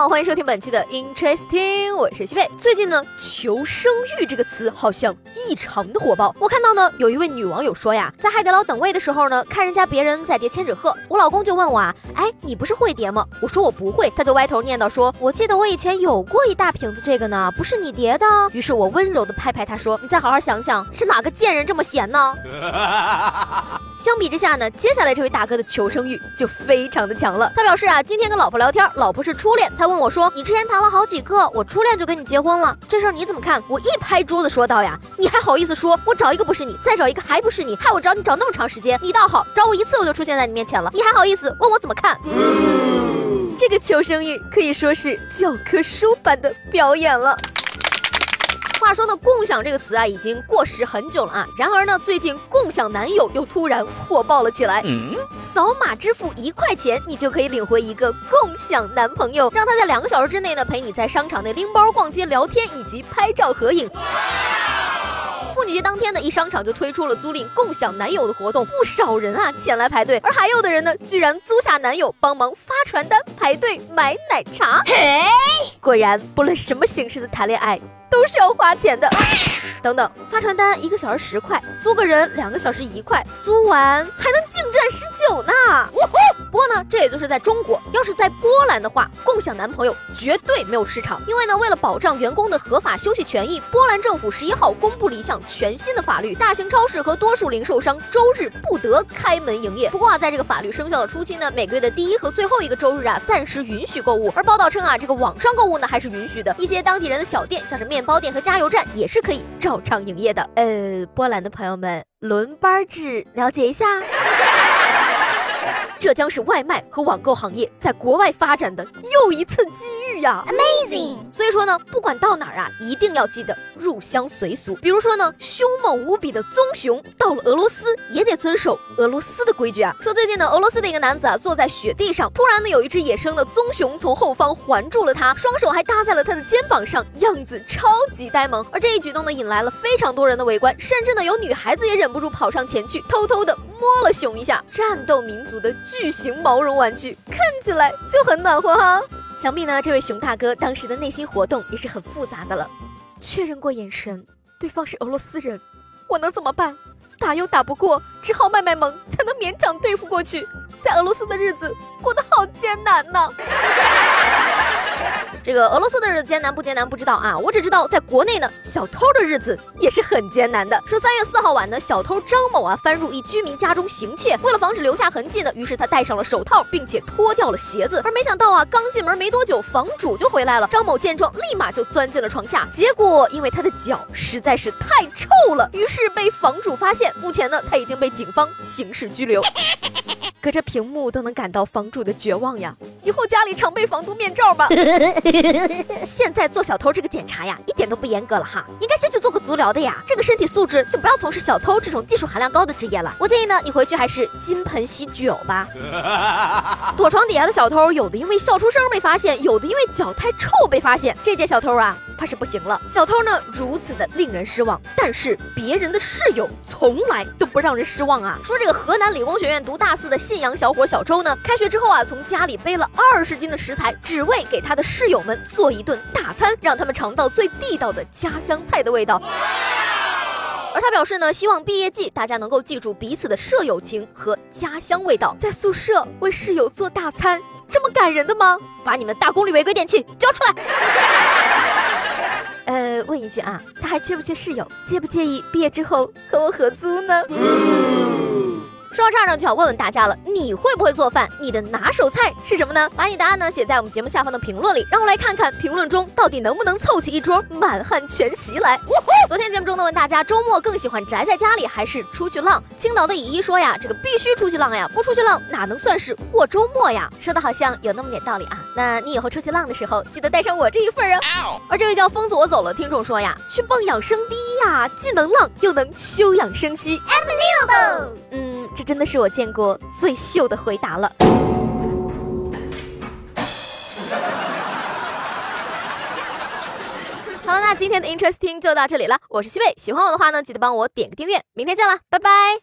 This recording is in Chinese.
好，欢迎收听本期的 Interesting，我是西贝。最近呢，求生欲这个词好像异常的火爆。我看到呢，有一位女网友说呀，在海底捞等位的时候呢，看人家别人在叠千纸鹤，我老公就问我啊，哎，你不是会叠吗？我说我不会，他就歪头念叨说，我记得我以前有过一大瓶子这个呢，不是你叠的。于是我温柔的拍拍他说，你再好好想想，是哪个贱人这么闲呢？相比之下呢，接下来这位大哥的求生欲就非常的强了。他表示啊，今天跟老婆聊天，老婆是初恋，他问我说，你之前谈了好几个，我初恋就跟你结婚了，这事儿你怎么看？我一拍桌子说道呀，你还好意思说？我找一个不是你，再找一个还不是你，害我找你找那么长时间，你倒好，找我一次我就出现在你面前了，你还好意思问我怎么看？嗯这个求生欲可以说是教科书般的表演了。话说呢，共享这个词啊，已经过时很久了啊。然而呢，最近共享男友又突然火爆了起来。扫码支付一块钱，你就可以领回一个共享男朋友，让他在两个小时之内呢，陪你在商场内拎包、逛街、聊天以及拍照合影。妇女节当天呢，一商场就推出了租赁共享男友的活动，不少人啊前来排队，而还有的人呢，居然租下男友帮忙发传单、排队买奶茶。嘿，果然，不论什么形式的谈恋爱。都是要花钱的。等等，发传单一个小时十块，租个人两个小时一块，租完还能净赚十九呢。不过呢，这也就是在中国，要是在波兰的话，共享男朋友绝对没有市场。因为呢，为了保障员工的合法休息权益，波兰政府十一号公布了一项全新的法律：大型超市和多数零售商周日不得开门营业。不过啊，在这个法律生效的初期呢，每个月的第一和最后一个周日啊，暂时允许购物。而报道称啊，这个网上购物呢还是允许的。一些当地人的小店，像是面包店和加油站，也是可以照常营业的。呃，波兰的朋友们，轮班制了解一下。这将是外卖和网购行业在国外发展的又一次机遇呀！Amazing。所以说呢，不管到哪儿啊，一定要记得入乡随俗。比如说呢，凶猛无比的棕熊到了俄罗斯也得遵守俄罗斯的规矩啊。说最近呢，俄罗斯的一个男子啊，坐在雪地上，突然呢，有一只野生的棕熊从后方环住了他，双手还搭在了他的肩膀上，样子超级呆萌。而这一举动呢，引来了非常多人的围观，甚至呢，有女孩子也忍不住跑上前去，偷偷的摸了熊一下。战斗民族的。巨型毛绒玩具看起来就很暖和哈，想必呢，这位熊大哥当时的内心活动也是很复杂的了。确认过眼神，对方是俄罗斯人，我能怎么办？打又打不过，只好卖卖萌，才能勉强对付过去。在俄罗斯的日子过得好艰难呢。这个俄罗斯的日子艰难不艰难不知道啊，我只知道在国内呢，小偷的日子也是很艰难的。说三月四号晚呢，小偷张某啊翻入一居民家中行窃，为了防止留下痕迹呢，于是他戴上了手套，并且脱掉了鞋子。而没想到啊，刚进门没多久，房主就回来了。张某见状，立马就钻进了床下，结果因为他的脚实在是太臭了，于是被房主发现。目前呢，他已经被警方刑事拘留。隔着屏幕都能感到房主的绝望呀！以后家里常备防毒面罩吧。现在做小偷这个检查呀，一点都不严格了哈，应该先去做个足疗的呀。这个身体素质就不要从事小偷这种技术含量高的职业了。我建议呢，你回去还是金盆洗脚吧。躲床底下的小偷，有的因为笑出声被发现，有的因为脚太臭被发现。这届小偷啊。怕是不行了，小偷呢如此的令人失望，但是别人的室友从来都不让人失望啊。说这个河南理工学院读大四的信阳小伙小周呢，开学之后啊，从家里背了二十斤的食材，只为给他的室友们做一顿大餐，让他们尝到最地道的家乡菜的味道。而他表示呢，希望毕业季大家能够记住彼此的舍友情和家乡味道，在宿舍为室友做大餐，这么感人的吗？把你们大功率违规电器交出来！问一句啊，他还缺不缺室友？介不介意毕业之后和我合租呢？说到这儿呢，就想问问大家了，你会不会做饭？你的拿手菜是什么呢？把你答案呢写在我们节目下方的评论里，让我来看看评论中到底能不能凑齐一桌满汉全席来。昨天节目中呢问大家，周末更喜欢宅在家里还是出去浪？青岛的乙一说呀，这个必须出去浪呀，不出去浪哪能算是过周末呀？说的好像有那么点道理啊。那你以后出去浪的时候，记得带上我这一份啊。而这位叫疯子我走了听众说呀，去蹦养生第一呀，既能浪又能休养生息，unbelievable。嗯。这真的是我见过最秀的回答了。好了那今天的 interesting 就到这里了我是西贝喜欢我的话呢记得帮我点个订阅明天见了拜拜。